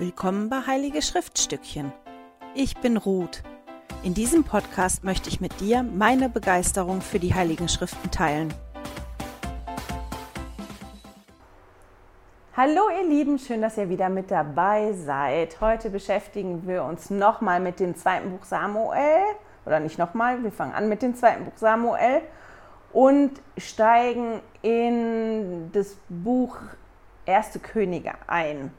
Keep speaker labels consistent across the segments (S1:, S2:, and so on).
S1: Willkommen bei Heilige Schriftstückchen. Ich bin Ruth. In diesem Podcast möchte ich mit dir meine Begeisterung für die Heiligen Schriften teilen. Hallo ihr Lieben, schön, dass ihr wieder mit dabei seid. Heute beschäftigen wir uns nochmal mit dem zweiten Buch Samuel. Oder nicht nochmal, wir fangen an mit dem zweiten Buch Samuel und steigen in das Buch Erste Könige ein.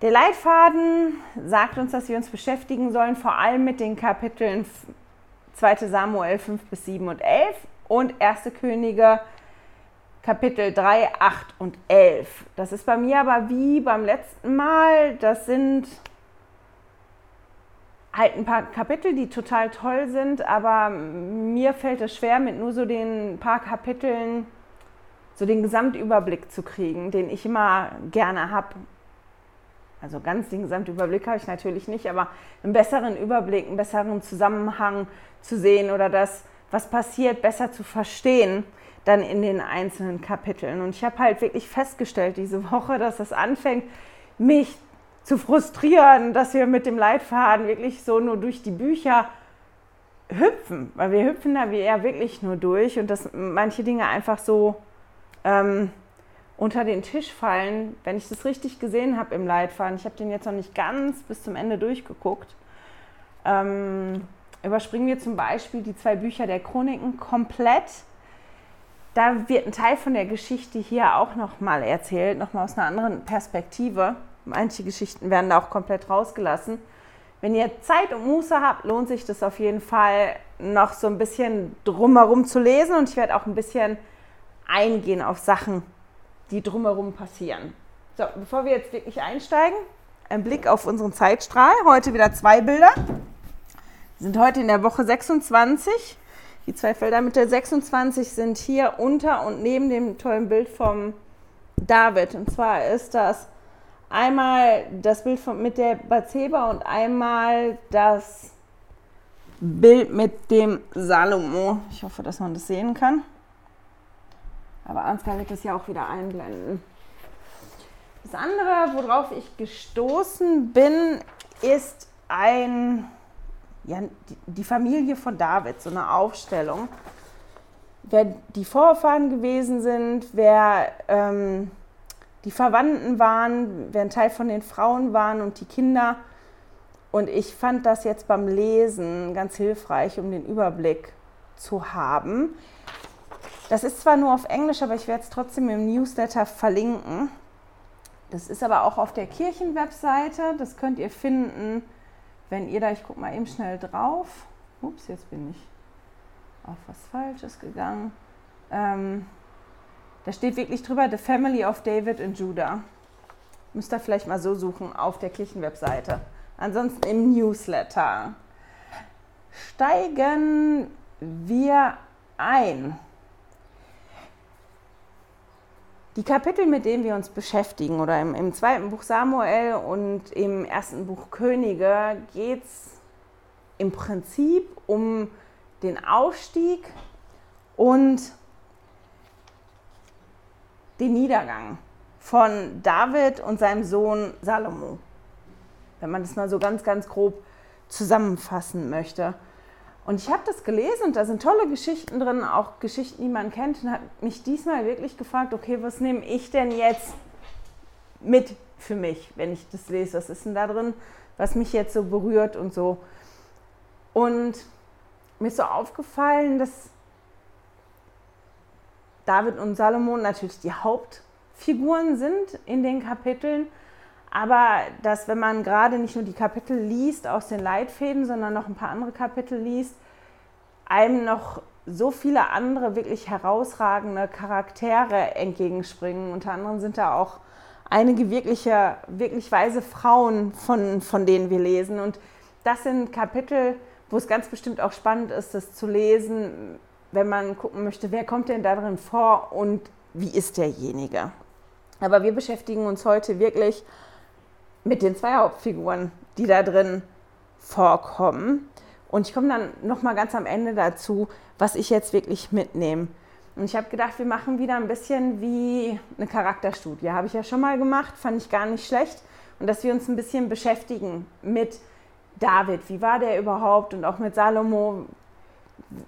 S1: Der Leitfaden sagt uns, dass wir uns beschäftigen sollen, vor allem mit den Kapiteln 2 Samuel 5 bis 7 und 11 und 1. Könige Kapitel 3, 8 und 11. Das ist bei mir aber wie beim letzten Mal. Das sind halt ein paar Kapitel, die total toll sind, aber mir fällt es schwer, mit nur so den paar Kapiteln so den Gesamtüberblick zu kriegen, den ich immer gerne habe. Also ganz den Gesamtüberblick habe ich natürlich nicht, aber einen besseren Überblick, einen besseren Zusammenhang zu sehen oder das, was passiert, besser zu verstehen, dann in den einzelnen Kapiteln. Und ich habe halt wirklich festgestellt diese Woche, dass es anfängt, mich zu frustrieren, dass wir mit dem Leitfaden wirklich so nur durch die Bücher hüpfen, weil wir hüpfen da wie eher wirklich nur durch und dass manche Dinge einfach so ähm, unter den Tisch fallen, wenn ich das richtig gesehen habe im Leitfaden. Ich habe den jetzt noch nicht ganz bis zum Ende durchgeguckt. Ähm, überspringen wir zum Beispiel die zwei Bücher der Chroniken komplett. Da wird ein Teil von der Geschichte hier auch nochmal erzählt, nochmal aus einer anderen Perspektive. Manche Geschichten werden da auch komplett rausgelassen. Wenn ihr Zeit und Muße habt, lohnt sich das auf jeden Fall noch so ein bisschen drumherum zu lesen und ich werde auch ein bisschen eingehen auf Sachen, die drumherum passieren. So, bevor wir jetzt wirklich einsteigen, ein Blick auf unseren Zeitstrahl. Heute wieder zwei Bilder. Wir sind heute in der Woche 26. Die zwei Felder mit der 26 sind hier unter und neben dem tollen Bild vom David. Und zwar ist das einmal das Bild von, mit der Bathseba und einmal das Bild mit dem Salomo. Ich hoffe, dass man das sehen kann. Aber Ansgar wird das ja auch wieder einblenden. Das andere, worauf ich gestoßen bin, ist ein, ja, die Familie von David, so eine Aufstellung. Wer die Vorfahren gewesen sind, wer ähm, die Verwandten waren, wer ein Teil von den Frauen waren und die Kinder. Und ich fand das jetzt beim Lesen ganz hilfreich, um den Überblick zu haben. Das ist zwar nur auf Englisch, aber ich werde es trotzdem im Newsletter verlinken. Das ist aber auch auf der Kirchenwebseite. Das könnt ihr finden, wenn ihr da, ich gucke mal eben schnell drauf. Ups, jetzt bin ich auf was Falsches gegangen. Ähm, da steht wirklich drüber, The Family of David and Judah. Müsst ihr vielleicht mal so suchen auf der Kirchenwebseite. Ansonsten im Newsletter. Steigen wir ein. Die Kapitel, mit denen wir uns beschäftigen, oder im, im zweiten Buch Samuel und im ersten Buch Könige, geht es im Prinzip um den Aufstieg und den Niedergang von David und seinem Sohn Salomo. Wenn man das mal so ganz, ganz grob zusammenfassen möchte. Und ich habe das gelesen und da sind tolle Geschichten drin, auch Geschichten, die man kennt, und habe mich diesmal wirklich gefragt, okay, was nehme ich denn jetzt mit für mich, wenn ich das lese? Was ist denn da drin, was mich jetzt so berührt und so? Und mir ist so aufgefallen, dass David und Salomon natürlich die Hauptfiguren sind in den Kapiteln, aber dass, wenn man gerade nicht nur die Kapitel liest aus den Leitfäden, sondern noch ein paar andere Kapitel liest, einem noch so viele andere wirklich herausragende Charaktere entgegenspringen. Unter anderem sind da auch einige wirkliche, wirklich weise Frauen, von, von denen wir lesen. Und das sind Kapitel, wo es ganz bestimmt auch spannend ist, das zu lesen, wenn man gucken möchte, wer kommt denn da drin vor und wie ist derjenige. Aber wir beschäftigen uns heute wirklich mit den zwei Hauptfiguren, die da drin vorkommen. Und ich komme dann nochmal ganz am Ende dazu, was ich jetzt wirklich mitnehme. Und ich habe gedacht, wir machen wieder ein bisschen wie eine Charakterstudie. Habe ich ja schon mal gemacht, fand ich gar nicht schlecht, und dass wir uns ein bisschen beschäftigen mit David. Wie war der überhaupt? Und auch mit Salomo.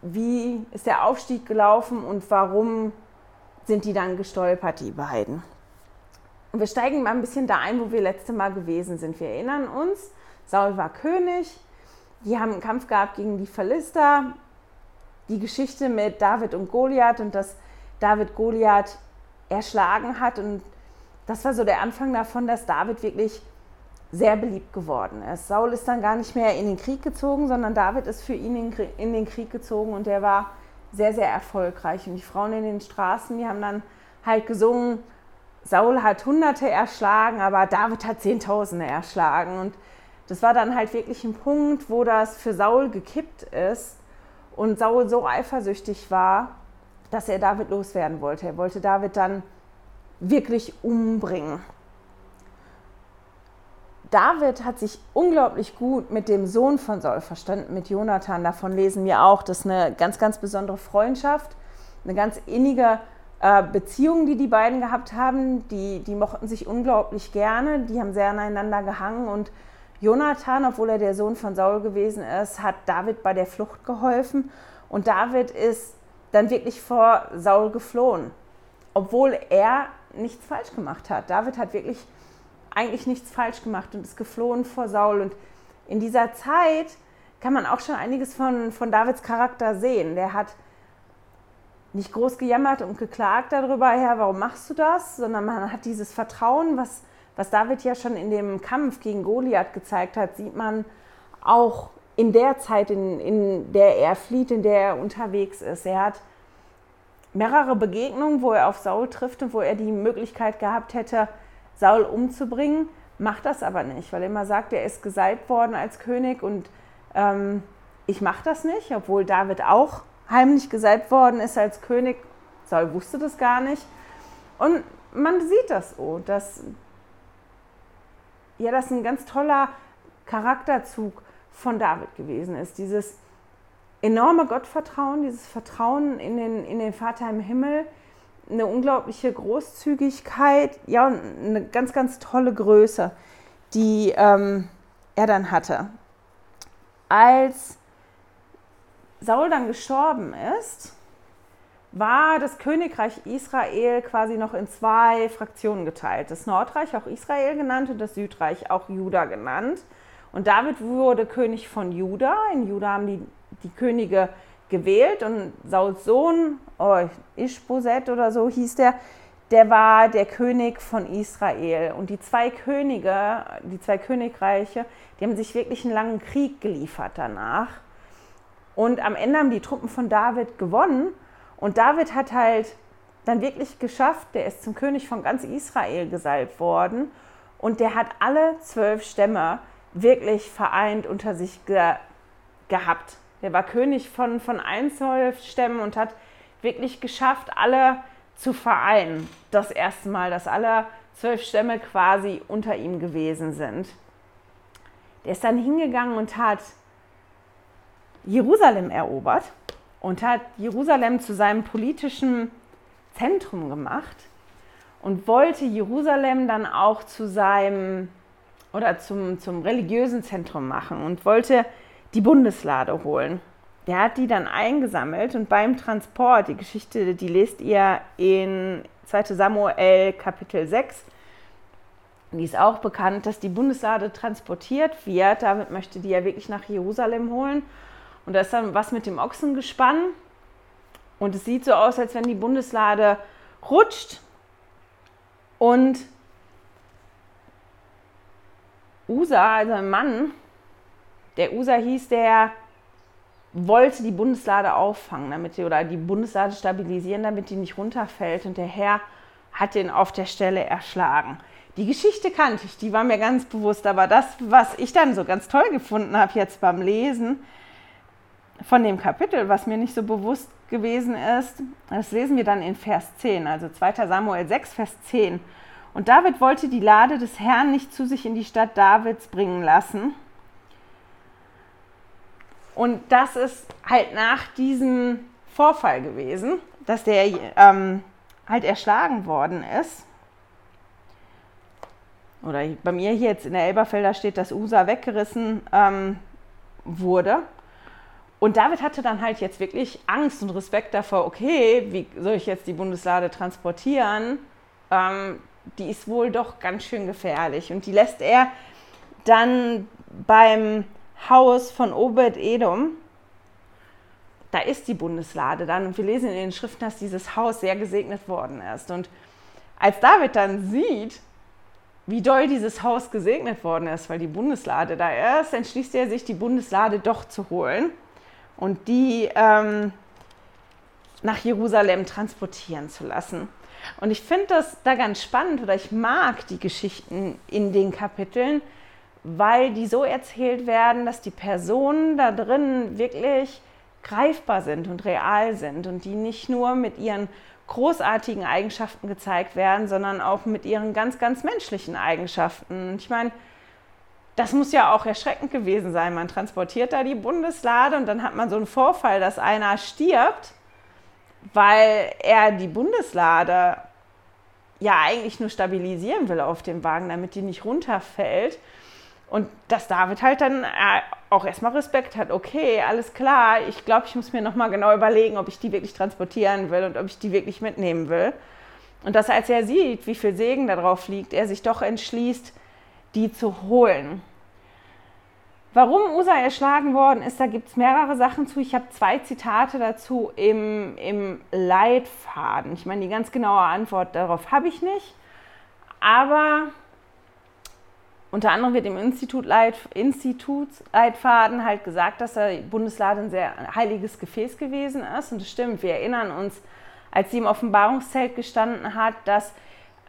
S1: Wie ist der Aufstieg gelaufen und warum sind die dann gestolpert, die beiden? Und wir steigen mal ein bisschen da ein, wo wir letzte Mal gewesen sind. Wir erinnern uns, Saul war König. Die haben einen Kampf gehabt gegen die Philister. Die Geschichte mit David und Goliath und dass David Goliath erschlagen hat. Und das war so der Anfang davon, dass David wirklich sehr beliebt geworden ist. Saul ist dann gar nicht mehr in den Krieg gezogen, sondern David ist für ihn in den Krieg gezogen und der war sehr, sehr erfolgreich. Und die Frauen in den Straßen, die haben dann halt gesungen, Saul hat Hunderte erschlagen, aber David hat Zehntausende erschlagen. Und das war dann halt wirklich ein Punkt, wo das für Saul gekippt ist und Saul so eifersüchtig war, dass er David loswerden wollte. Er wollte David dann wirklich umbringen. David hat sich unglaublich gut mit dem Sohn von Saul verstanden, mit Jonathan. Davon lesen wir auch. Das ist eine ganz, ganz besondere Freundschaft, eine ganz innige äh, Beziehung, die die beiden gehabt haben. Die, die mochten sich unglaublich gerne, die haben sehr aneinander gehangen. Und Jonathan, obwohl er der Sohn von Saul gewesen ist, hat David bei der Flucht geholfen. Und David ist dann wirklich vor Saul geflohen, obwohl er nichts falsch gemacht hat. David hat wirklich eigentlich nichts falsch gemacht und ist geflohen vor Saul. Und in dieser Zeit kann man auch schon einiges von, von Davids Charakter sehen. Der hat nicht groß gejammert und geklagt darüber, Herr, warum machst du das, sondern man hat dieses Vertrauen, was, was David ja schon in dem Kampf gegen Goliath gezeigt hat, sieht man auch in der Zeit, in, in der er flieht, in der er unterwegs ist. Er hat mehrere Begegnungen, wo er auf Saul trifft und wo er die Möglichkeit gehabt hätte, Saul umzubringen, macht das aber nicht, weil er immer sagt, er ist gesalbt worden als König und ähm, ich mache das nicht, obwohl David auch heimlich gesalbt worden ist als König. Saul wusste das gar nicht. Und man sieht das so, dass ja, das ein ganz toller Charakterzug von David gewesen ist. Dieses enorme Gottvertrauen, dieses Vertrauen in den, in den Vater im Himmel, eine unglaubliche Großzügigkeit, ja, eine ganz, ganz tolle Größe, die ähm, er dann hatte. Als Saul dann gestorben ist, war das Königreich Israel quasi noch in zwei Fraktionen geteilt. Das Nordreich, auch Israel genannt, und das Südreich, auch Juda genannt. Und David wurde König von Juda. In Juda haben die, die Könige gewählt und Sauls Sohn, oh, Ishboset oder so hieß der, der war der König von Israel. Und die zwei Könige, die zwei Königreiche, die haben sich wirklich einen langen Krieg geliefert danach. Und am Ende haben die Truppen von David gewonnen. Und David hat halt dann wirklich geschafft, der ist zum König von ganz Israel gesalbt worden. Und der hat alle zwölf Stämme wirklich vereint unter sich ge gehabt. Der war König von, von allen zwölf Stämmen und hat wirklich geschafft, alle zu vereinen. Das erste Mal, dass alle zwölf Stämme quasi unter ihm gewesen sind. Der ist dann hingegangen und hat Jerusalem erobert und hat Jerusalem zu seinem politischen Zentrum gemacht und wollte Jerusalem dann auch zu seinem oder zum, zum religiösen Zentrum machen und wollte die Bundeslade holen. Der hat die dann eingesammelt und beim Transport, die Geschichte, die lest ihr in 2 Samuel Kapitel 6, die ist auch bekannt, dass die Bundeslade transportiert wird. Damit möchte die ja wirklich nach Jerusalem holen. Und da ist dann was mit dem Ochsengespann. Und es sieht so aus, als wenn die Bundeslade rutscht. Und Usa, also ein Mann, der Usa hieß, der wollte die Bundeslade auffangen, damit die, oder die Bundeslade stabilisieren, damit die nicht runterfällt. Und der Herr hat den auf der Stelle erschlagen. Die Geschichte kannte ich, die war mir ganz bewusst, aber das, was ich dann so ganz toll gefunden habe jetzt beim Lesen von dem Kapitel, was mir nicht so bewusst gewesen ist, das lesen wir dann in Vers 10, also 2 Samuel 6, Vers 10. Und David wollte die Lade des Herrn nicht zu sich in die Stadt Davids bringen lassen, und das ist halt nach diesem Vorfall gewesen, dass der ähm, halt erschlagen worden ist. oder bei mir hier jetzt in der Elberfelder steht, dass Usa weggerissen ähm, wurde. Und David hatte dann halt jetzt wirklich Angst und Respekt davor, okay, wie soll ich jetzt die Bundeslade transportieren? Ähm, die ist wohl doch ganz schön gefährlich. Und die lässt er dann beim Haus von Obed Edom. Da ist die Bundeslade dann. Und wir lesen in den Schriften, dass dieses Haus sehr gesegnet worden ist. Und als David dann sieht, wie doll dieses Haus gesegnet worden ist, weil die Bundeslade da ist, entschließt er sich, die Bundeslade doch zu holen und die ähm, nach Jerusalem transportieren zu lassen. Und ich finde das da ganz spannend oder ich mag die Geschichten in den Kapiteln, weil die so erzählt werden, dass die Personen da drin wirklich greifbar sind und real sind und die nicht nur mit ihren großartigen Eigenschaften gezeigt werden, sondern auch mit ihren ganz, ganz menschlichen Eigenschaften. Ich meine, das muss ja auch erschreckend gewesen sein. Man transportiert da die Bundeslade und dann hat man so einen Vorfall, dass einer stirbt, weil er die Bundeslade ja eigentlich nur stabilisieren will auf dem Wagen, damit die nicht runterfällt. Und dass David halt dann äh, auch erstmal Respekt hat. Okay, alles klar, ich glaube, ich muss mir nochmal genau überlegen, ob ich die wirklich transportieren will und ob ich die wirklich mitnehmen will. Und dass als er sieht, wie viel Segen darauf liegt, er sich doch entschließt, die zu holen. Warum Usa erschlagen worden ist, da gibt es mehrere Sachen zu. Ich habe zwei Zitate dazu im, im Leitfaden. Ich meine, die ganz genaue Antwort darauf habe ich nicht. Aber unter anderem wird im Institutleit, Institutsleitfaden halt gesagt, dass der Bundeslade ein sehr heiliges Gefäß gewesen ist. Und das stimmt, wir erinnern uns, als sie im Offenbarungszelt gestanden hat, dass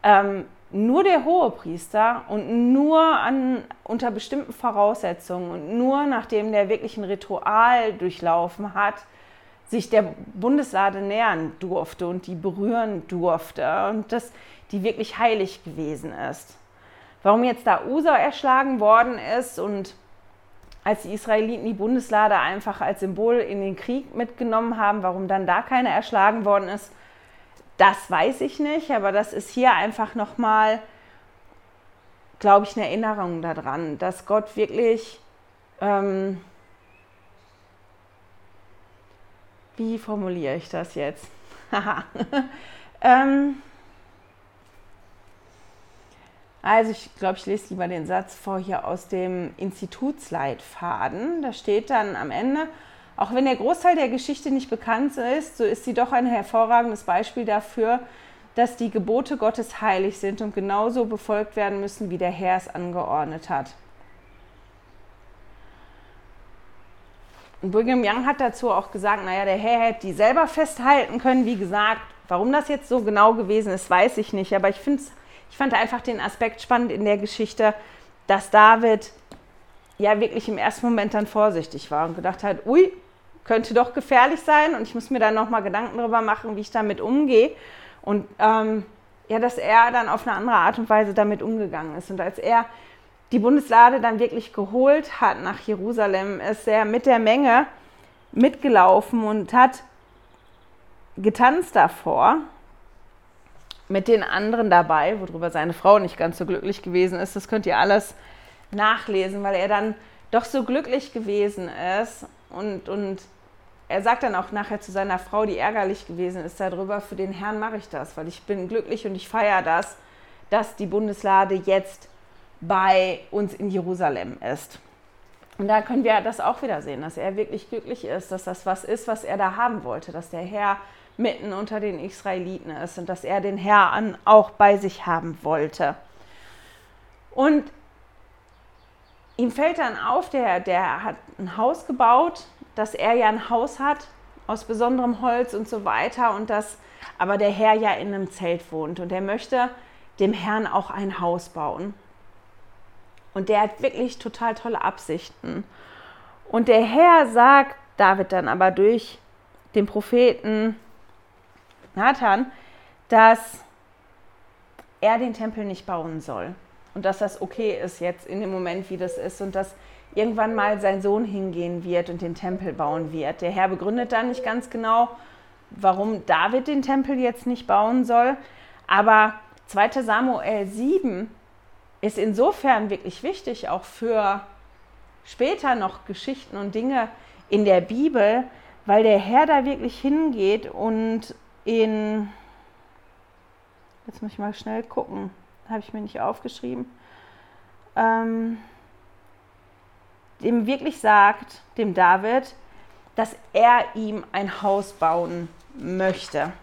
S1: ähm, nur der Hohepriester und nur an, unter bestimmten Voraussetzungen und nur nachdem der wirklich ein Ritual durchlaufen hat, sich der Bundeslade nähern durfte und die berühren durfte und dass die wirklich heilig gewesen ist. Warum jetzt da Usa erschlagen worden ist und als die Israeliten die Bundeslade einfach als Symbol in den Krieg mitgenommen haben, warum dann da keiner erschlagen worden ist, das weiß ich nicht, aber das ist hier einfach nochmal, glaube ich, eine Erinnerung daran, dass Gott wirklich, ähm, wie formuliere ich das jetzt? ähm, also ich glaube, ich lese lieber den Satz vor hier aus dem Institutsleitfaden. Da steht dann am Ende, auch wenn der Großteil der Geschichte nicht bekannt ist, so ist sie doch ein hervorragendes Beispiel dafür, dass die Gebote Gottes heilig sind und genauso befolgt werden müssen, wie der Herr es angeordnet hat. Und Brigham Young hat dazu auch gesagt, naja, der Herr hätte die selber festhalten können. Wie gesagt, warum das jetzt so genau gewesen ist, weiß ich nicht. Aber ich ich fand einfach den Aspekt spannend in der Geschichte, dass David ja wirklich im ersten Moment dann vorsichtig war und gedacht hat, ui, könnte doch gefährlich sein und ich muss mir dann nochmal Gedanken darüber machen, wie ich damit umgehe. Und ähm, ja, dass er dann auf eine andere Art und Weise damit umgegangen ist. Und als er die Bundeslade dann wirklich geholt hat nach Jerusalem, ist er mit der Menge mitgelaufen und hat getanzt davor mit den anderen dabei, worüber seine Frau nicht ganz so glücklich gewesen ist. Das könnt ihr alles nachlesen, weil er dann doch so glücklich gewesen ist. Und, und er sagt dann auch nachher zu seiner Frau, die ärgerlich gewesen ist darüber, für den Herrn mache ich das, weil ich bin glücklich und ich feiere das, dass die Bundeslade jetzt bei uns in Jerusalem ist. Und da können wir das auch wieder sehen, dass er wirklich glücklich ist, dass das was ist, was er da haben wollte, dass der Herr mitten unter den Israeliten ist und dass er den Herrn auch bei sich haben wollte. Und ihm fällt dann auf, der, der hat ein Haus gebaut, dass er ja ein Haus hat aus besonderem Holz und so weiter und dass aber der Herr ja in einem Zelt wohnt und er möchte dem Herrn auch ein Haus bauen. Und der hat wirklich total tolle Absichten. Und der Herr sagt David dann aber durch den Propheten, Nathan, dass er den Tempel nicht bauen soll und dass das okay ist jetzt in dem Moment, wie das ist und dass irgendwann mal sein Sohn hingehen wird und den Tempel bauen wird. Der Herr begründet dann nicht ganz genau, warum David den Tempel jetzt nicht bauen soll, aber 2 Samuel 7 ist insofern wirklich wichtig, auch für später noch Geschichten und Dinge in der Bibel, weil der Herr da wirklich hingeht und in, jetzt muss ich mal schnell gucken, habe ich mir nicht aufgeschrieben, ähm, dem wirklich sagt, dem David, dass er ihm ein Haus bauen möchte.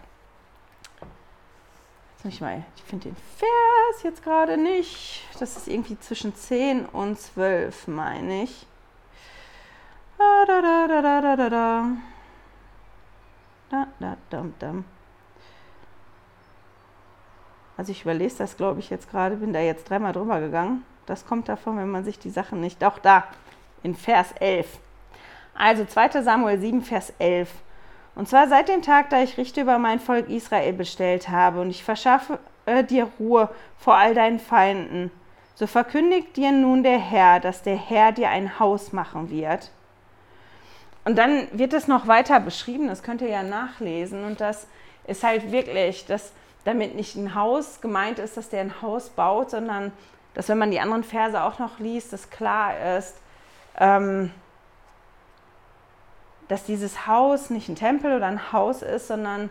S1: Ich mal, ich finde den Vers jetzt gerade nicht. Das ist irgendwie zwischen 10 und 12, meine ich. Da, da, da, da, da, da, da. Da, da, da, da. Also ich überlese das, glaube ich, jetzt gerade, bin da jetzt dreimal drüber gegangen. Das kommt davon, wenn man sich die Sachen nicht. Auch da, in Vers 11. Also 2 Samuel 7, Vers 11. Und zwar seit dem Tag, da ich Richter über mein Volk Israel bestellt habe und ich verschaffe äh, dir Ruhe vor all deinen Feinden. So verkündigt dir nun der Herr, dass der Herr dir ein Haus machen wird. Und dann wird es noch weiter beschrieben, das könnt ihr ja nachlesen. Und das ist halt wirklich, dass damit nicht ein Haus gemeint ist, dass der ein Haus baut, sondern dass, wenn man die anderen Verse auch noch liest, dass klar ist, ähm, dass dieses Haus nicht ein Tempel oder ein Haus ist, sondern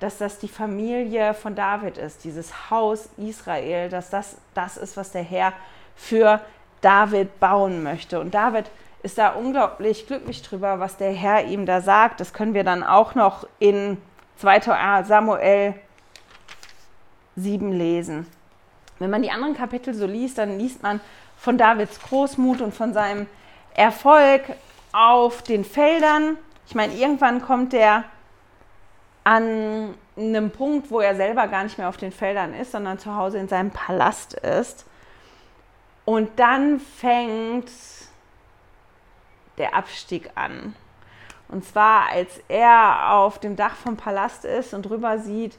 S1: dass das die Familie von David ist, dieses Haus Israel, dass das das ist, was der Herr für David bauen möchte. Und David ist da unglaublich glücklich drüber, was der Herr ihm da sagt. Das können wir dann auch noch in 2. Samuel 7 lesen. Wenn man die anderen Kapitel so liest, dann liest man von Davids Großmut und von seinem Erfolg auf den Feldern. Ich meine, irgendwann kommt er an einem Punkt, wo er selber gar nicht mehr auf den Feldern ist, sondern zu Hause in seinem Palast ist. Und dann fängt der Abstieg an. Und zwar, als er auf dem Dach vom Palast ist und drüber sieht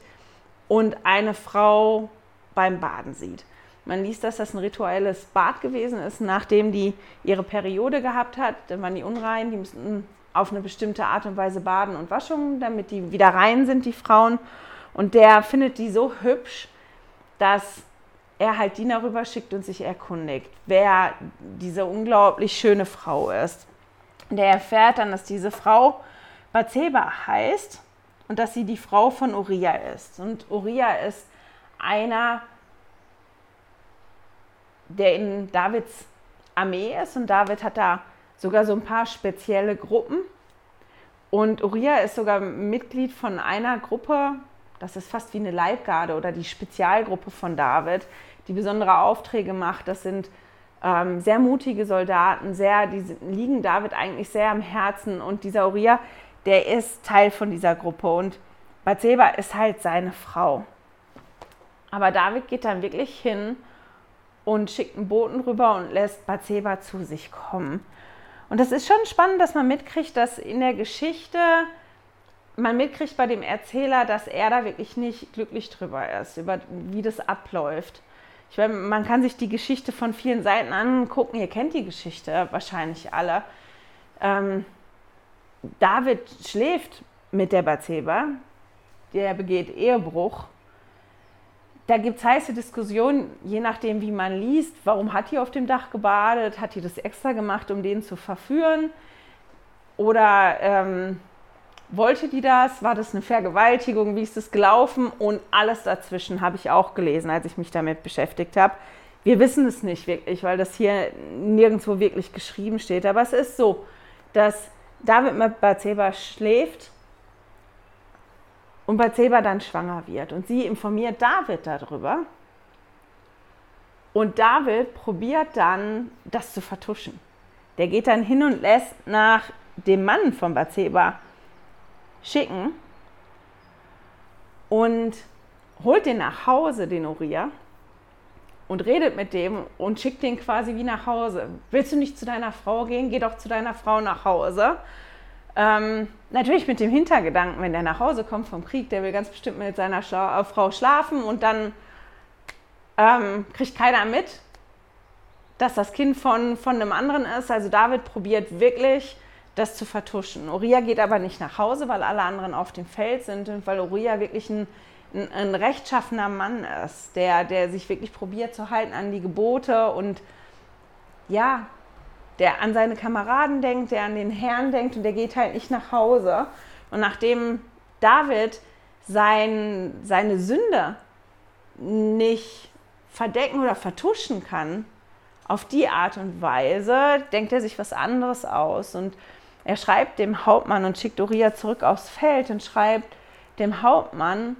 S1: und eine Frau beim Baden sieht. Man liest, dass das ein rituelles Bad gewesen ist, nachdem die ihre Periode gehabt hat. Dann waren die unrein, die mussten auf eine bestimmte Art und Weise baden und waschen, damit die wieder rein sind, die Frauen. Und der findet die so hübsch, dass er halt Diener rüber schickt und sich erkundigt, wer diese unglaublich schöne Frau ist. Der erfährt dann, dass diese Frau Bathseba heißt und dass sie die Frau von Uriah ist. Und Uriah ist einer, der in Davids Armee ist und David hat da sogar so ein paar spezielle Gruppen. Und Uriah ist sogar Mitglied von einer Gruppe, das ist fast wie eine Leibgarde oder die Spezialgruppe von David, die besondere Aufträge macht. Das sind ähm, sehr mutige Soldaten, sehr, die liegen David eigentlich sehr am Herzen. Und dieser Uriah, der ist Teil von dieser Gruppe. Und Bathseba ist halt seine Frau. Aber David geht dann wirklich hin und schickt einen Boten rüber und lässt Bathseba zu sich kommen. Und das ist schon spannend, dass man mitkriegt, dass in der Geschichte man mitkriegt bei dem Erzähler, dass er da wirklich nicht glücklich drüber ist, über wie das abläuft. Ich meine, man kann sich die Geschichte von vielen Seiten angucken. Ihr kennt die Geschichte wahrscheinlich alle. Ähm, David schläft mit der Bathseba, der begeht Ehebruch. Da gibt es heiße Diskussionen, je nachdem, wie man liest. Warum hat die auf dem Dach gebadet? Hat die das extra gemacht, um den zu verführen? Oder ähm, wollte die das? War das eine Vergewaltigung? Wie ist das gelaufen? Und alles dazwischen habe ich auch gelesen, als ich mich damit beschäftigt habe. Wir wissen es nicht wirklich, weil das hier nirgendwo wirklich geschrieben steht. Aber es ist so, dass David mit Bathseba schläft und Bathseba dann schwanger wird. Und sie informiert David darüber. Und David probiert dann, das zu vertuschen. Der geht dann hin und lässt nach dem Mann von Bathseba schicken und holt den nach Hause, den Uriah, und redet mit dem und schickt den quasi wie nach Hause. Willst du nicht zu deiner Frau gehen? Geh doch zu deiner Frau nach Hause. Ähm, natürlich mit dem Hintergedanken, wenn der nach Hause kommt vom Krieg, der will ganz bestimmt mit seiner Schla äh, Frau schlafen und dann ähm, kriegt keiner mit, dass das Kind von, von einem anderen ist. Also David probiert wirklich das zu vertuschen. Uriah geht aber nicht nach Hause, weil alle anderen auf dem Feld sind und weil Uriah wirklich ein ein, ein rechtschaffener Mann ist, der, der sich wirklich probiert zu halten an die Gebote und ja, der an seine Kameraden denkt, der an den Herrn denkt und der geht halt nicht nach Hause. Und nachdem David sein, seine Sünde nicht verdecken oder vertuschen kann, auf die Art und Weise denkt er sich was anderes aus. Und er schreibt dem Hauptmann und schickt Uriah zurück aufs Feld und schreibt dem Hauptmann,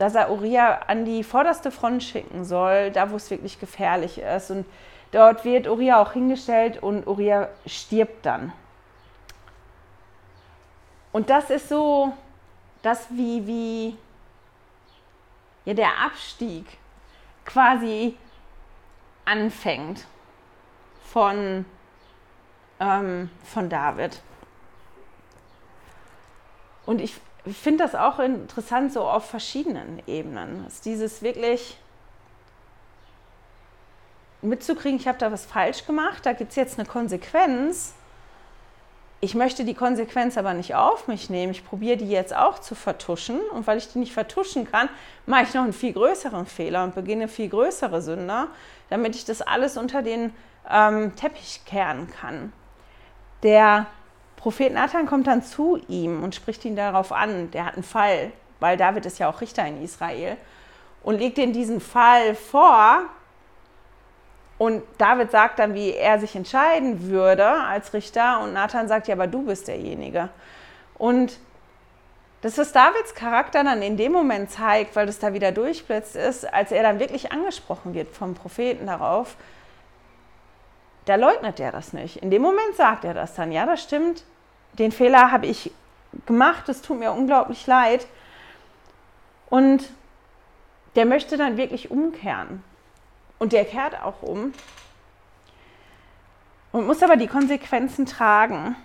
S1: dass er Uriah an die vorderste Front schicken soll, da wo es wirklich gefährlich ist. Und dort wird Uriah auch hingestellt und Uriah stirbt dann. Und das ist so, das wie, wie ja, der Abstieg quasi anfängt von, ähm, von David. Und ich finde das auch interessant so auf verschiedenen Ebenen. Dass dieses wirklich mitzukriegen, ich habe da was falsch gemacht, da gibt es jetzt eine Konsequenz ich möchte die Konsequenz aber nicht auf mich nehmen. Ich probiere die jetzt auch zu vertuschen. Und weil ich die nicht vertuschen kann, mache ich noch einen viel größeren Fehler und beginne viel größere Sünder, damit ich das alles unter den ähm, Teppich kehren kann. Der Prophet Nathan kommt dann zu ihm und spricht ihn darauf an. Der hat einen Fall, weil David ist ja auch Richter in Israel. Und legt ihm diesen Fall vor, und David sagt dann, wie er sich entscheiden würde als Richter. Und Nathan sagt, ja, aber du bist derjenige. Und das, was Davids Charakter dann in dem Moment zeigt, weil das da wieder durchblitzt ist, als er dann wirklich angesprochen wird vom Propheten darauf, da leugnet er das nicht. In dem Moment sagt er das dann, ja, das stimmt, den Fehler habe ich gemacht, es tut mir unglaublich leid. Und der möchte dann wirklich umkehren. Und der kehrt auch um und muss aber die Konsequenzen tragen.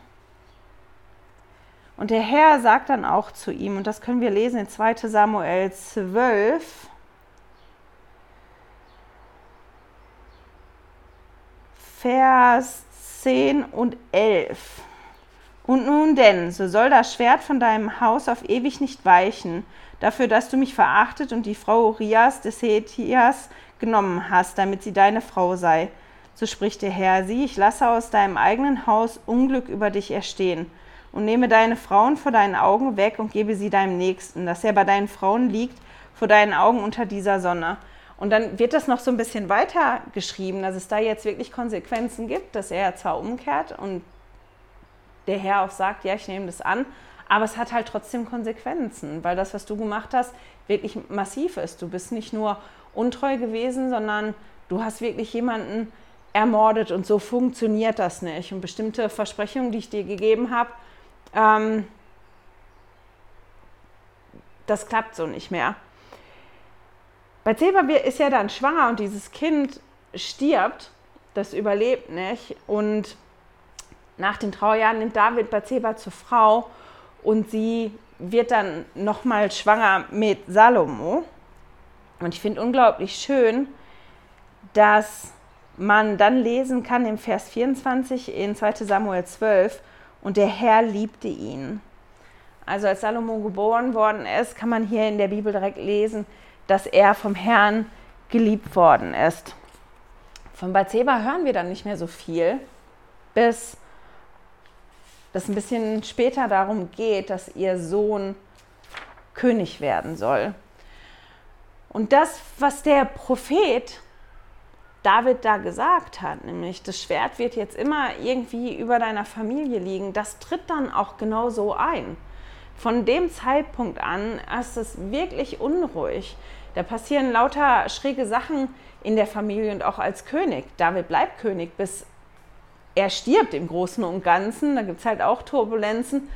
S1: Und der Herr sagt dann auch zu ihm, und das können wir lesen in 2 Samuel 12, Vers 10 und 11. Und nun denn, so soll das Schwert von deinem Haus auf ewig nicht weichen, dafür, dass du mich verachtet und die Frau Urias des Hethias genommen hast, damit sie deine Frau sei. So spricht der Herr, sieh, ich lasse aus deinem eigenen Haus Unglück über dich erstehen und nehme deine Frauen vor deinen Augen weg und gebe sie deinem Nächsten, dass er bei deinen Frauen liegt, vor deinen Augen unter dieser Sonne. Und dann wird das noch so ein bisschen weiter geschrieben, dass es da jetzt wirklich Konsequenzen gibt, dass er zwar umkehrt und der Herr auch sagt, ja, ich nehme das an, aber es hat halt trotzdem Konsequenzen, weil das, was du gemacht hast, wirklich massiv ist. Du bist nicht nur untreu gewesen, sondern du hast wirklich jemanden ermordet und so funktioniert das nicht. Und bestimmte Versprechungen, die ich dir gegeben habe, ähm, das klappt so nicht mehr. Bei Zeba ist ja dann schwanger und dieses Kind stirbt, das überlebt nicht. Und nach den Trauerjahren nimmt David Bathseba zur Frau und sie wird dann nochmal schwanger mit Salomo. Und ich finde unglaublich schön, dass man dann lesen kann im Vers 24 in 2 Samuel 12, und der Herr liebte ihn. Also als Salomo geboren worden ist, kann man hier in der Bibel direkt lesen, dass er vom Herrn geliebt worden ist. Von Bathseba hören wir dann nicht mehr so viel, bis es ein bisschen später darum geht, dass ihr Sohn König werden soll. Und das, was der Prophet David da gesagt hat, nämlich das Schwert wird jetzt immer irgendwie über deiner Familie liegen, das tritt dann auch genau so ein. Von dem Zeitpunkt an ist es wirklich unruhig. Da passieren lauter schräge Sachen in der Familie und auch als König. David bleibt König, bis er stirbt im Großen und Ganzen. Da gibt es halt auch Turbulenzen.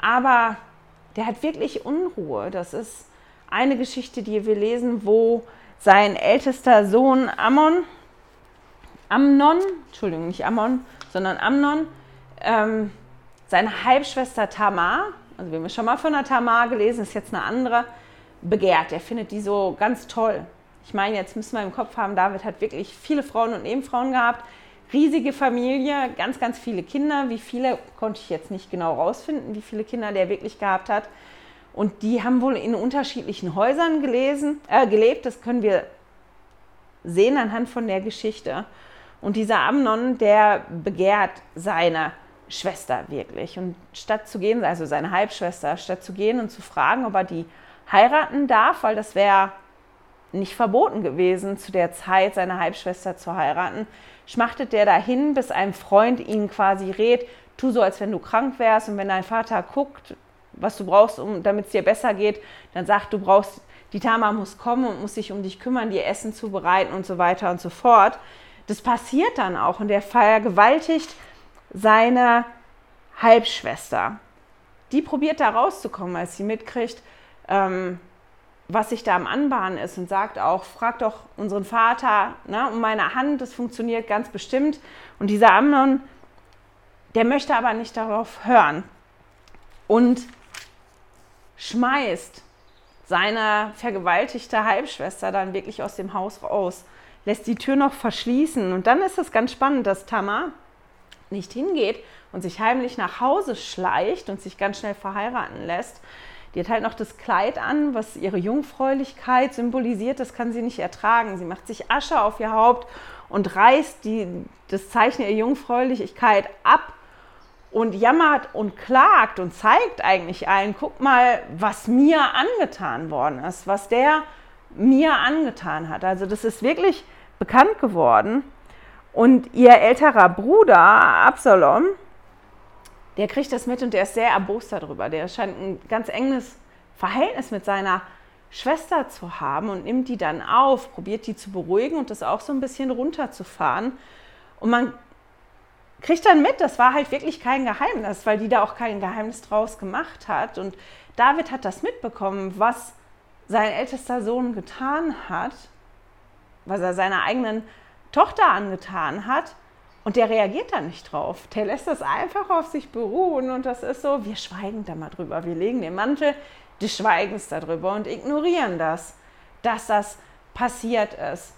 S1: Aber der hat wirklich Unruhe. Das ist eine Geschichte, die wir lesen, wo sein ältester Sohn Ammon, Amnon, Entschuldigung, nicht Ammon, sondern Amnon, ähm, seine Halbschwester Tamar, also wir haben schon mal von der Tamar gelesen, ist jetzt eine andere, begehrt. Er findet die so ganz toll. Ich meine, jetzt müssen wir im Kopf haben, David hat wirklich viele Frauen und Nebenfrauen gehabt, riesige Familie, ganz, ganz viele Kinder. Wie viele konnte ich jetzt nicht genau rausfinden, wie viele Kinder der wirklich gehabt hat. Und die haben wohl in unterschiedlichen Häusern gelesen, äh, gelebt. Das können wir sehen anhand von der Geschichte. Und dieser Amnon, der begehrt seine Schwester wirklich. Und statt zu gehen, also seine Halbschwester, statt zu gehen und zu fragen, ob er die heiraten darf, weil das wäre nicht verboten gewesen, zu der Zeit seine Halbschwester zu heiraten, schmachtet der dahin, bis ein Freund ihn quasi rät, tu so, als wenn du krank wärst und wenn dein Vater guckt, was du brauchst, um, damit es dir besser geht, dann sagt, du brauchst, die Tama muss kommen und muss sich um dich kümmern, dir Essen zubereiten und so weiter und so fort. Das passiert dann auch und er vergewaltigt seine Halbschwester. Die probiert da rauszukommen, als sie mitkriegt, ähm, was sich da am Anbahnen ist und sagt auch, frag doch unseren Vater ne, um meine Hand, das funktioniert ganz bestimmt. Und dieser Amnon, der möchte aber nicht darauf hören und schmeißt seine vergewaltigte Halbschwester dann wirklich aus dem Haus raus, lässt die Tür noch verschließen. Und dann ist es ganz spannend, dass Tamar nicht hingeht und sich heimlich nach Hause schleicht und sich ganz schnell verheiraten lässt. Die hat halt noch das Kleid an, was ihre Jungfräulichkeit symbolisiert. Das kann sie nicht ertragen. Sie macht sich Asche auf ihr Haupt und reißt die, das Zeichen ihrer Jungfräulichkeit ab und jammert und klagt und zeigt eigentlich allen, guck mal, was mir angetan worden ist, was der mir angetan hat. Also das ist wirklich bekannt geworden. Und ihr älterer Bruder Absalom, der kriegt das mit und der ist sehr erbost darüber. Der scheint ein ganz enges Verhältnis mit seiner Schwester zu haben und nimmt die dann auf, probiert die zu beruhigen und das auch so ein bisschen runterzufahren. Und man kriegt dann mit, das war halt wirklich kein Geheimnis, weil die da auch kein Geheimnis draus gemacht hat. Und David hat das mitbekommen, was sein ältester Sohn getan hat, was er seiner eigenen Tochter angetan hat. Und der reagiert da nicht drauf. Der lässt das einfach auf sich beruhen. Und das ist so, wir schweigen da mal drüber. Wir legen den Mantel des Schweigens darüber und ignorieren das, dass das passiert ist.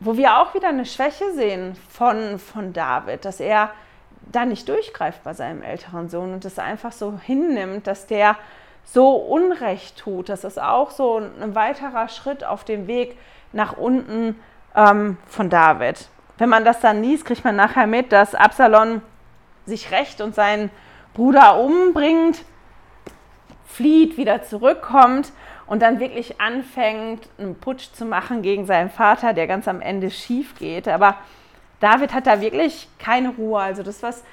S1: Wo wir auch wieder eine Schwäche sehen von, von David, dass er da nicht durchgreift bei seinem älteren Sohn und es einfach so hinnimmt, dass der so Unrecht tut. Das ist auch so ein weiterer Schritt auf dem Weg nach unten ähm, von David. Wenn man das dann liest, kriegt man nachher mit, dass Absalom sich rächt und seinen Bruder umbringt, flieht, wieder zurückkommt und dann wirklich anfängt, einen Putsch zu machen gegen seinen Vater, der ganz am Ende schief geht. Aber David hat da wirklich keine Ruhe. Also das, was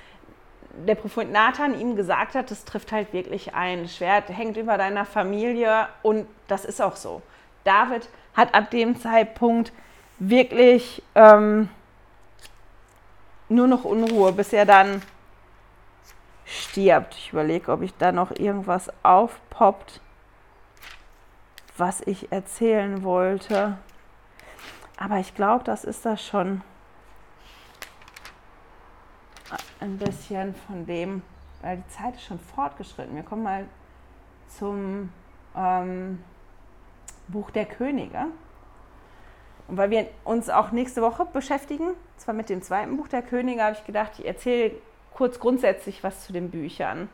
S1: der Prophet Nathan ihm gesagt hat, das trifft halt wirklich ein. Schwert hängt über deiner Familie und das ist auch so. David hat ab dem Zeitpunkt wirklich ähm, nur noch Unruhe, bis er dann stirbt. Ich überlege, ob ich da noch irgendwas aufpoppt, was ich erzählen wollte. Aber ich glaube, das ist das schon ein bisschen von dem, weil die Zeit ist schon fortgeschritten. Wir kommen mal zum ähm, Buch der Könige. Und weil wir uns auch nächste Woche beschäftigen, zwar mit dem zweiten Buch der Könige, habe ich gedacht, ich erzähle kurz grundsätzlich was zu den Büchern.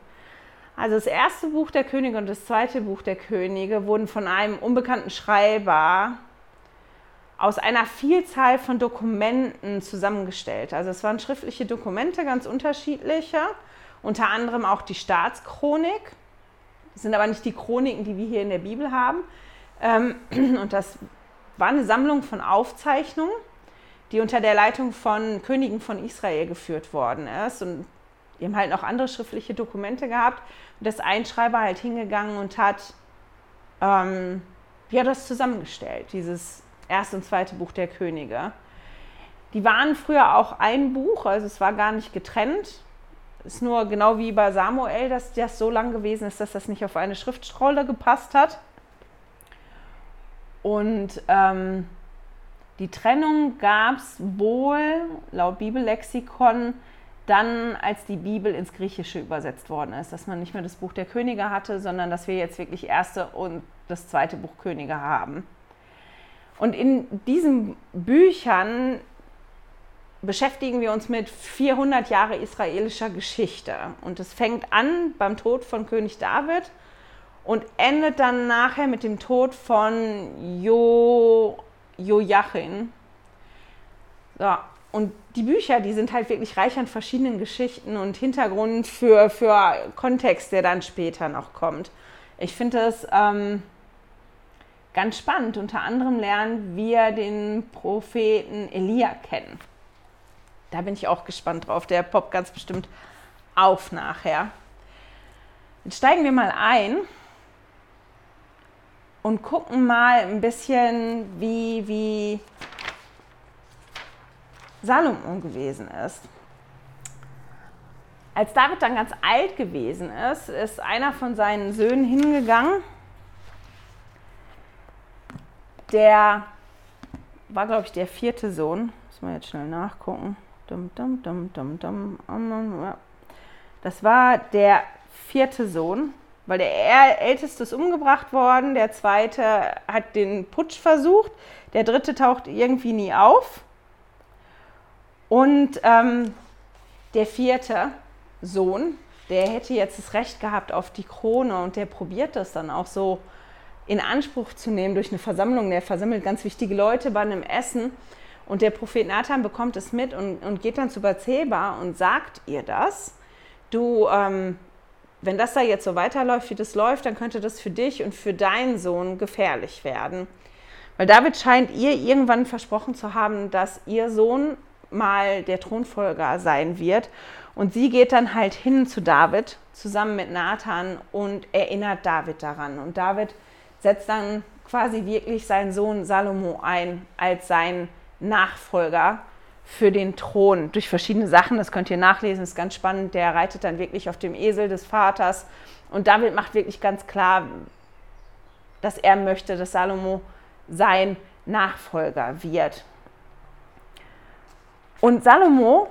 S1: Also das erste Buch der Könige und das zweite Buch der Könige wurden von einem unbekannten Schreiber aus einer Vielzahl von Dokumenten zusammengestellt. Also es waren schriftliche Dokumente, ganz unterschiedliche, unter anderem auch die Staatschronik. Das sind aber nicht die Chroniken, die wir hier in der Bibel haben. Ähm, und das war eine Sammlung von Aufzeichnungen, die unter der Leitung von Königen von Israel geführt worden ist. Und die haben halt noch andere schriftliche Dokumente gehabt. Und das Einschreiber halt hingegangen und hat ähm, ja, das zusammengestellt, dieses erste und zweite Buch der Könige. Die waren früher auch ein Buch, also es war gar nicht getrennt. Es Ist nur genau wie bei Samuel, dass das so lang gewesen ist, dass das nicht auf eine Schriftrolle gepasst hat. Und ähm, die Trennung gab es wohl laut Bibellexikon dann, als die Bibel ins Griechische übersetzt worden ist, dass man nicht mehr das Buch der Könige hatte, sondern dass wir jetzt wirklich erste und das zweite Buch Könige haben. Und in diesen Büchern beschäftigen wir uns mit 400 Jahre israelischer Geschichte. Und es fängt an beim Tod von König David und endet dann nachher mit dem Tod von jo, Joachim. So, und die Bücher, die sind halt wirklich reich an verschiedenen Geschichten und Hintergrund für, für Kontext, der dann später noch kommt. Ich finde es ähm, ganz spannend. Unter anderem lernen wir den Propheten Elia kennen. Da bin ich auch gespannt drauf. Der poppt ganz bestimmt auf nachher. Jetzt steigen wir mal ein und gucken mal ein bisschen, wie, wie Salomon gewesen ist. Als David dann ganz alt gewesen ist, ist einer von seinen Söhnen hingegangen. Der war, glaube ich, der vierte Sohn. Muss man jetzt schnell nachgucken. Das war der vierte Sohn, weil der älteste ist umgebracht worden, der zweite hat den Putsch versucht, der dritte taucht irgendwie nie auf. Und ähm, der vierte Sohn, der hätte jetzt das Recht gehabt auf die Krone und der probiert das dann auch so in Anspruch zu nehmen durch eine Versammlung. Der versammelt ganz wichtige Leute bei einem Essen und der Prophet Nathan bekommt es mit und, und geht dann zu Bathseba und sagt ihr das. Du, ähm, wenn das da jetzt so weiterläuft, wie das läuft, dann könnte das für dich und für deinen Sohn gefährlich werden. Weil David scheint ihr irgendwann versprochen zu haben, dass ihr Sohn mal der Thronfolger sein wird. Und sie geht dann halt hin zu David zusammen mit Nathan und erinnert David daran. Und David setzt dann quasi wirklich seinen Sohn Salomo ein als sein Nachfolger für den Thron durch verschiedene Sachen. Das könnt ihr nachlesen, ist ganz spannend. Der reitet dann wirklich auf dem Esel des Vaters. Und David macht wirklich ganz klar, dass er möchte, dass Salomo sein Nachfolger wird. Und Salomo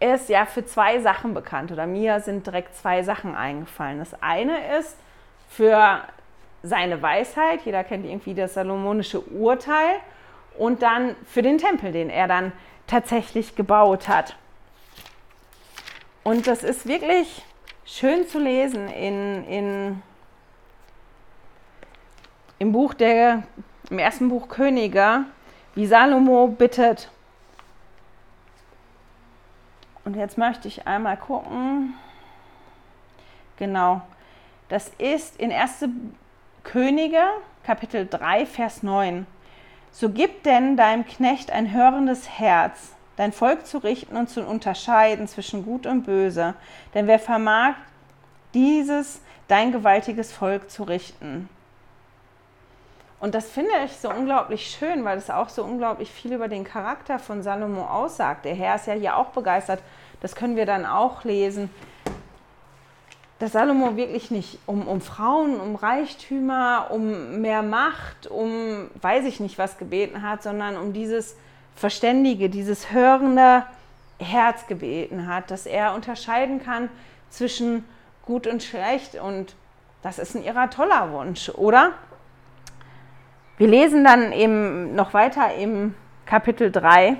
S1: ist ja für zwei Sachen bekannt oder mir sind direkt zwei Sachen eingefallen. Das eine ist für seine Weisheit, jeder kennt irgendwie das salomonische Urteil, und dann für den Tempel, den er dann tatsächlich gebaut hat. Und das ist wirklich schön zu lesen in, in, im Buch der, im ersten Buch Könige, wie Salomo bittet und jetzt möchte ich einmal gucken. Genau. Das ist in 1. Könige, Kapitel 3, Vers 9. So gib denn deinem Knecht ein hörendes Herz, dein Volk zu richten und zu unterscheiden zwischen Gut und Böse. Denn wer vermag dieses, dein gewaltiges Volk zu richten? Und das finde ich so unglaublich schön, weil es auch so unglaublich viel über den Charakter von Salomo aussagt. Der Herr ist ja hier auch begeistert. Das können wir dann auch lesen. Dass Salomo wirklich nicht um, um Frauen, um Reichtümer, um mehr Macht, um weiß ich nicht was gebeten hat, sondern um dieses Verständige, dieses hörende Herz gebeten hat, dass er unterscheiden kann zwischen gut und schlecht. Und das ist ein ihrer toller Wunsch, oder? Wir lesen dann eben noch weiter im Kapitel 3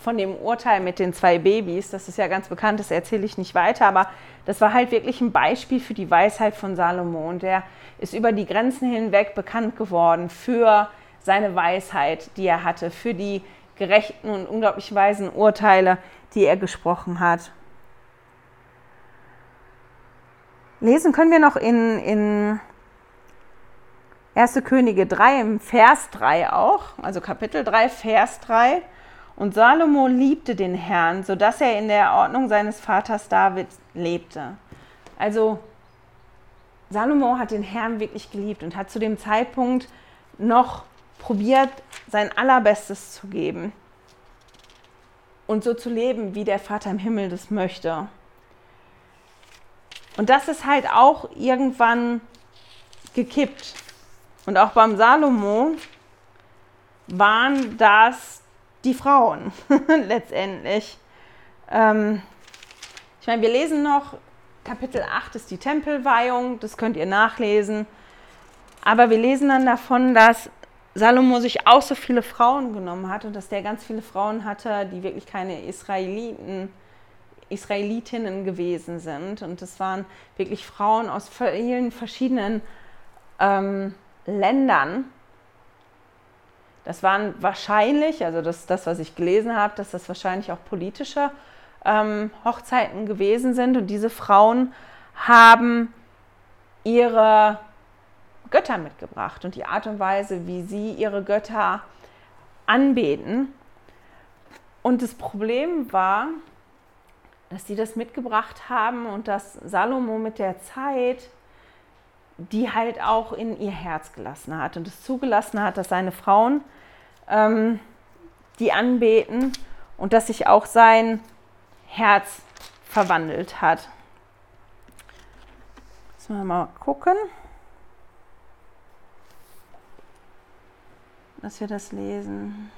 S1: von dem Urteil mit den zwei Babys. Das ist ja ganz bekannt, das erzähle ich nicht weiter, aber das war halt wirklich ein Beispiel für die Weisheit von Salomo. Und der ist über die Grenzen hinweg bekannt geworden für seine Weisheit, die er hatte, für die gerechten und unglaublich weisen Urteile, die er gesprochen hat. Lesen können wir noch in, in 1. Könige 3 im Vers 3 auch, also Kapitel 3, Vers 3. Und Salomo liebte den Herrn, sodass er in der Ordnung seines Vaters David lebte. Also Salomo hat den Herrn wirklich geliebt und hat zu dem Zeitpunkt noch probiert, sein Allerbestes zu geben und so zu leben, wie der Vater im Himmel das möchte. Und das ist halt auch irgendwann gekippt. Und auch beim Salomo waren das die Frauen letztendlich. Ähm, ich meine, wir lesen noch, Kapitel 8 ist die Tempelweihung, das könnt ihr nachlesen. Aber wir lesen dann davon, dass Salomo sich auch so viele Frauen genommen hat und dass der ganz viele Frauen hatte, die wirklich keine Israeliten Israelitinnen gewesen sind. Und es waren wirklich Frauen aus vielen verschiedenen ähm, Ländern. Das waren wahrscheinlich, also das, das, was ich gelesen habe, dass das wahrscheinlich auch politische ähm, Hochzeiten gewesen sind. Und diese Frauen haben ihre Götter mitgebracht und die Art und Weise, wie sie ihre Götter anbeten. Und das Problem war, dass sie das mitgebracht haben und dass Salomo mit der Zeit die halt auch in ihr Herz gelassen hat und es zugelassen hat, dass seine Frauen ähm, die anbeten und dass sich auch sein Herz verwandelt hat. Müssen wir mal gucken, dass wir das lesen.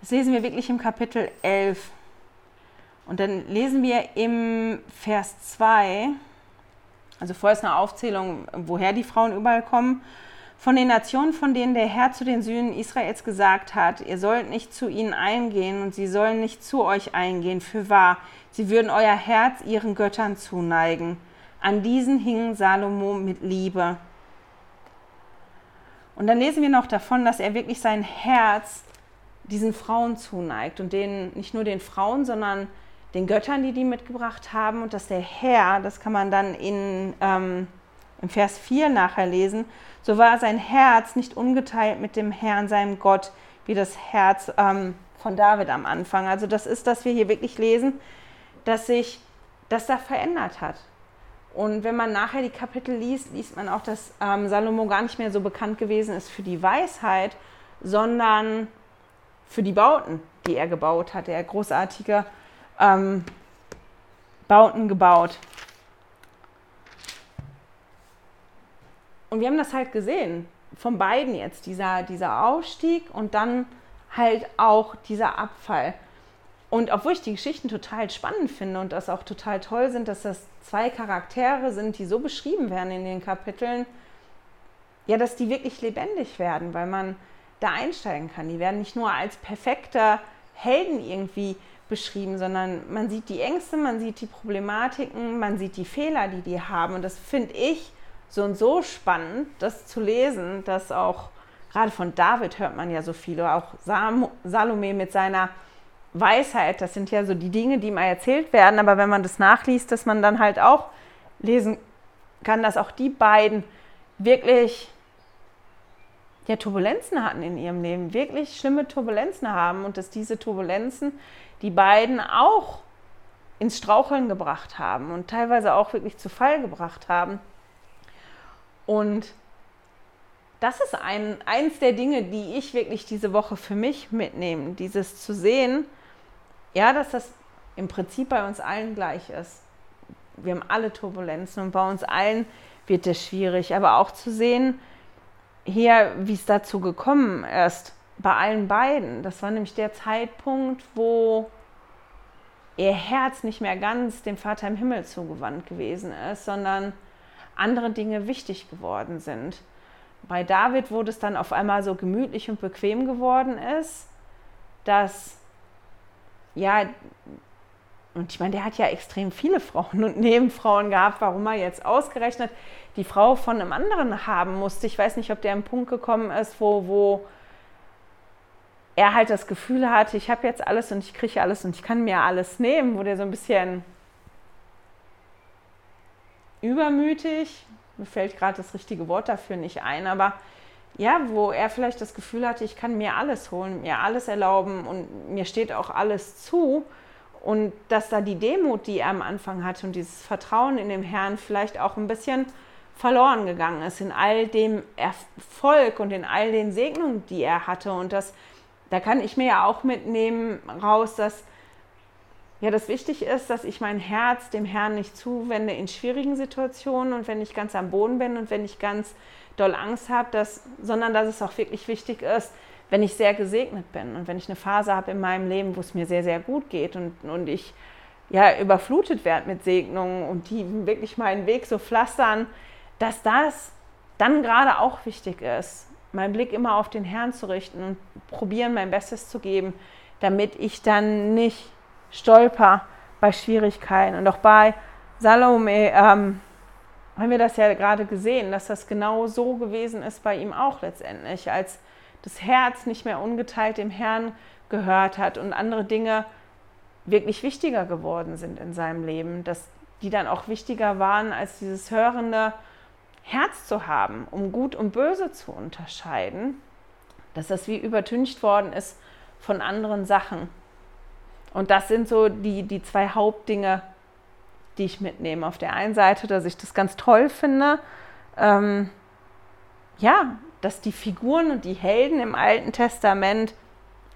S1: Das lesen wir wirklich im Kapitel 11. Und dann lesen wir im Vers 2, also vorher ist eine Aufzählung, woher die Frauen überall kommen, von den Nationen, von denen der Herr zu den Söhnen Israels gesagt hat, ihr sollt nicht zu ihnen eingehen und sie sollen nicht zu euch eingehen, für wahr, sie würden euer Herz ihren Göttern zuneigen. An diesen hing Salomo mit Liebe. Und dann lesen wir noch davon, dass er wirklich sein Herz diesen Frauen zuneigt und denen, nicht nur den Frauen, sondern den Göttern, die die mitgebracht haben und dass der Herr, das kann man dann in, ähm, im Vers 4 nachher lesen, so war sein Herz nicht ungeteilt mit dem Herrn, seinem Gott, wie das Herz ähm, von David am Anfang. Also das ist, dass wir hier wirklich lesen, dass sich das da verändert hat. Und wenn man nachher die Kapitel liest, liest man auch, dass ähm, Salomo gar nicht mehr so bekannt gewesen ist für die Weisheit, sondern für die Bauten, die er gebaut hat. Er hat großartige ähm, Bauten gebaut. Und wir haben das halt gesehen, von beiden jetzt, dieser, dieser Aufstieg und dann halt auch dieser Abfall. Und obwohl ich die Geschichten total spannend finde und das auch total toll sind, dass das zwei Charaktere sind, die so beschrieben werden in den Kapiteln, ja, dass die wirklich lebendig werden, weil man da einsteigen kann. Die werden nicht nur als perfekte Helden irgendwie beschrieben, sondern man sieht die Ängste, man sieht die Problematiken, man sieht die Fehler, die die haben. Und das finde ich so und so spannend, das zu lesen, dass auch gerade von David hört man ja so viel, oder auch Salome mit seiner Weisheit, das sind ja so die Dinge, die mal erzählt werden, aber wenn man das nachliest, dass man dann halt auch lesen kann, dass auch die beiden wirklich ja, Turbulenzen hatten in ihrem Leben, wirklich schlimme Turbulenzen haben. Und dass diese Turbulenzen die beiden auch ins Straucheln gebracht haben und teilweise auch wirklich zu Fall gebracht haben. Und das ist ein, eins der Dinge, die ich wirklich diese Woche für mich mitnehme, dieses zu sehen, ja, dass das im Prinzip bei uns allen gleich ist. Wir haben alle Turbulenzen und bei uns allen wird es schwierig, aber auch zu sehen, hier, wie es dazu gekommen ist, bei allen beiden. Das war nämlich der Zeitpunkt, wo ihr Herz nicht mehr ganz dem Vater im Himmel zugewandt gewesen ist, sondern andere Dinge wichtig geworden sind. Bei David wurde es dann auf einmal so gemütlich und bequem geworden ist, dass ja, und ich meine, der hat ja extrem viele Frauen und Nebenfrauen gehabt, warum er jetzt ausgerechnet die Frau von einem anderen haben musste. Ich weiß nicht, ob der im Punkt gekommen ist, wo, wo er halt das Gefühl hatte, ich habe jetzt alles und ich kriege alles und ich kann mir alles nehmen, wo der so ein bisschen übermütig, mir fällt gerade das richtige Wort dafür nicht ein, aber ja, wo er vielleicht das Gefühl hatte, ich kann mir alles holen, mir alles erlauben und mir steht auch alles zu. Und dass da die Demut, die er am Anfang hatte und dieses Vertrauen in den Herrn vielleicht auch ein bisschen verloren gegangen ist in all dem Erfolg und in all den Segnungen, die er hatte. Und das, da kann ich mir ja auch mitnehmen raus, dass ja das wichtig ist, dass ich mein Herz dem Herrn nicht zuwende in schwierigen Situationen und wenn ich ganz am Boden bin und wenn ich ganz doll Angst habe, dass, sondern dass es auch wirklich wichtig ist, wenn ich sehr gesegnet bin und wenn ich eine Phase habe in meinem Leben, wo es mir sehr, sehr gut geht und, und ich ja überflutet werde mit Segnungen und die wirklich meinen Weg so pflastern, dass das dann gerade auch wichtig ist, meinen Blick immer auf den Herrn zu richten und probieren, mein Bestes zu geben, damit ich dann nicht stolper bei Schwierigkeiten. Und auch bei Salome ähm, haben wir das ja gerade gesehen, dass das genau so gewesen ist bei ihm auch letztendlich, als das Herz nicht mehr ungeteilt dem Herrn gehört hat und andere Dinge wirklich wichtiger geworden sind in seinem Leben, dass die dann auch wichtiger waren, als dieses hörende Herz zu haben, um Gut und Böse zu unterscheiden, dass das wie übertüncht worden ist von anderen Sachen. Und das sind so die, die zwei Hauptdinge, die ich mitnehme. Auf der einen Seite, dass ich das ganz toll finde, ähm, ja, dass die Figuren und die Helden im Alten Testament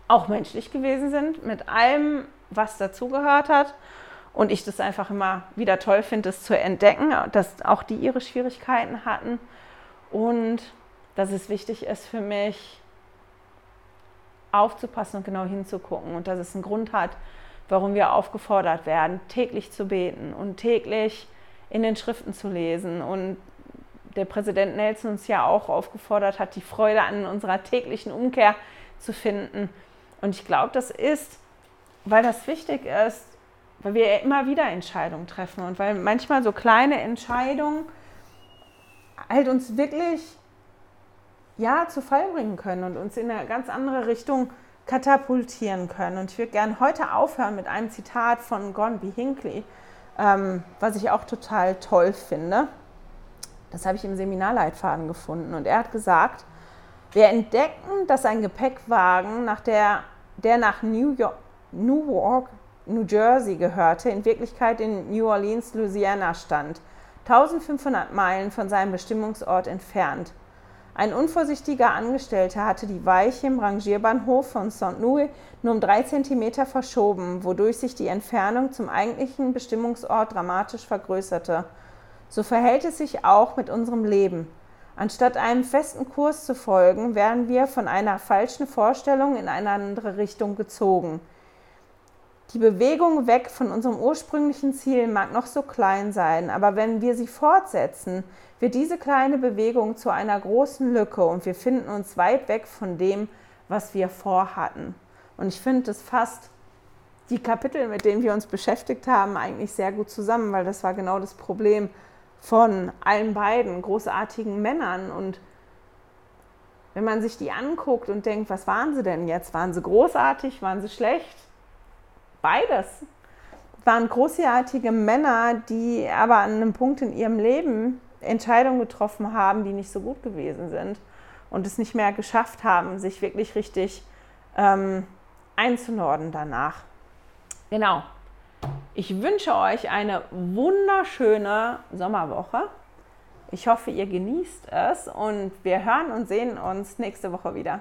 S1: auch menschlich gewesen sind, mit allem, was dazugehört hat. Und ich das einfach immer wieder toll finde, das zu entdecken, dass auch die ihre Schwierigkeiten hatten. Und dass es wichtig ist für mich, aufzupassen und genau hinzugucken. Und dass es einen Grund hat, warum wir aufgefordert werden, täglich zu beten und täglich in den Schriften zu lesen. Und der Präsident Nelson uns ja auch aufgefordert hat, die Freude an unserer täglichen Umkehr zu finden. Und ich glaube, das ist, weil das wichtig ist, weil wir immer wieder Entscheidungen treffen und weil manchmal so kleine Entscheidungen halt uns wirklich ja zu Fall bringen können und uns in eine ganz andere Richtung katapultieren können. Und ich würde gerne heute aufhören mit einem Zitat von Gornby Hinckley, ähm, was ich auch total toll finde. Das habe ich im Seminarleitfaden gefunden. Und er hat gesagt, wir entdecken, dass ein Gepäckwagen, nach der, der nach New York, Newark, New Jersey gehörte, in Wirklichkeit in New Orleans, Louisiana stand, 1500 Meilen von seinem Bestimmungsort entfernt. Ein unvorsichtiger Angestellter hatte die Weiche im Rangierbahnhof von Saint-Louis nur um drei Zentimeter verschoben, wodurch sich die Entfernung zum eigentlichen Bestimmungsort dramatisch vergrößerte. So verhält es sich auch mit unserem Leben. Anstatt einem festen Kurs zu folgen, werden wir von einer falschen Vorstellung in eine andere Richtung gezogen. Die Bewegung weg von unserem ursprünglichen Ziel mag noch so klein sein, aber wenn wir sie fortsetzen, wird diese kleine Bewegung zu einer großen Lücke und wir finden uns weit weg von dem, was wir vorhatten. Und ich finde, das fasst die Kapitel, mit denen wir uns beschäftigt haben, eigentlich sehr gut zusammen, weil das war genau das Problem von allen beiden großartigen Männern. Und wenn man sich die anguckt und denkt, was waren sie denn jetzt? Waren sie großartig? Waren sie schlecht? Beides. Waren großartige Männer, die aber an einem Punkt in ihrem Leben Entscheidungen getroffen haben, die nicht so gut gewesen sind und es nicht mehr geschafft haben, sich wirklich richtig ähm, einzunorden danach. Genau. Ich wünsche euch eine wunderschöne Sommerwoche. Ich hoffe, ihr genießt es und wir hören und sehen uns nächste Woche wieder.